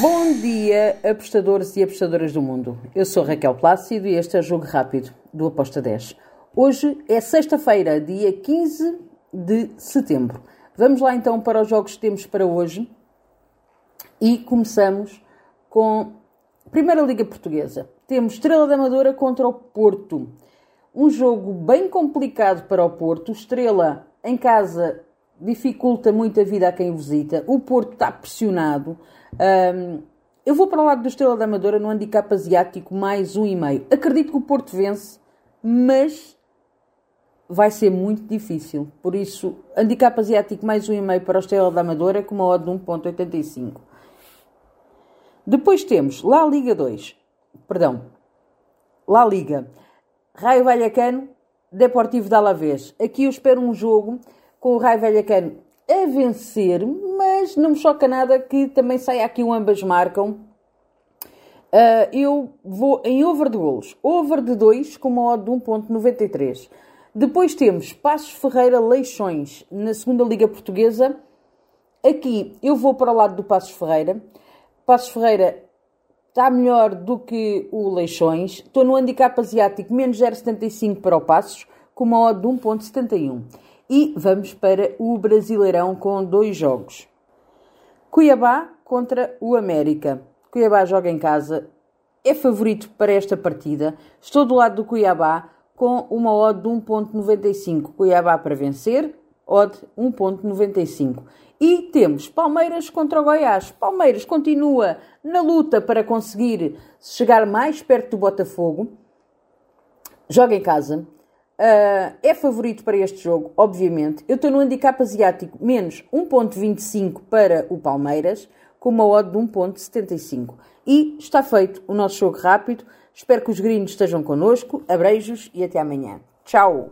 Bom dia, apostadores e apostadoras do mundo. Eu sou Raquel Plácido e este é o Jogo Rápido do Aposta 10. Hoje é sexta-feira, dia 15 de setembro. Vamos lá então para os jogos que temos para hoje e começamos com Primeira Liga Portuguesa. Temos Estrela da Amadora contra o Porto. Um jogo bem complicado para o Porto. Estrela em casa dificulta muito a vida a quem visita. O Porto está pressionado. Um, eu vou para o lado do Estrela da Amadora no handicap asiático mais um e meio. Acredito que o Porto vence, mas vai ser muito difícil. Por isso, handicap asiático mais um e meio para o Estrela da Amadora com uma odd de 1.85. Depois temos La Liga 2. Perdão. La Liga. Raio Vallecano, Deportivo de Alavés. Aqui eu espero um jogo com o Raio Vallecano a vencer, mas não me choca nada que também saia aqui um ambas marcam. Uh, eu vou em over de golos. Over de 2 com uma odd de 1.93. Depois temos Passos Ferreira Leixões na segunda Liga Portuguesa. Aqui eu vou para o lado do Passos Ferreira. Passos Ferreira está melhor do que o Leixões. Estou no handicap asiático, menos 0,75 para o Passos, com uma odd de 1,71. E vamos para o Brasileirão com dois jogos. Cuiabá contra o América. Cuiabá joga em casa, é favorito para esta partida. Estou do lado do Cuiabá com uma odd de 1.95. Cuiabá para vencer, odd 1.95. E temos Palmeiras contra o Goiás. Palmeiras continua na luta para conseguir chegar mais perto do Botafogo. Joga em casa. Uh, é favorito para este jogo, obviamente. Eu estou no handicap asiático menos 1.25 para o Palmeiras, com uma odd de 1.75. E está feito o nosso jogo rápido. Espero que os gringos estejam connosco. Abreijos e até amanhã. Tchau!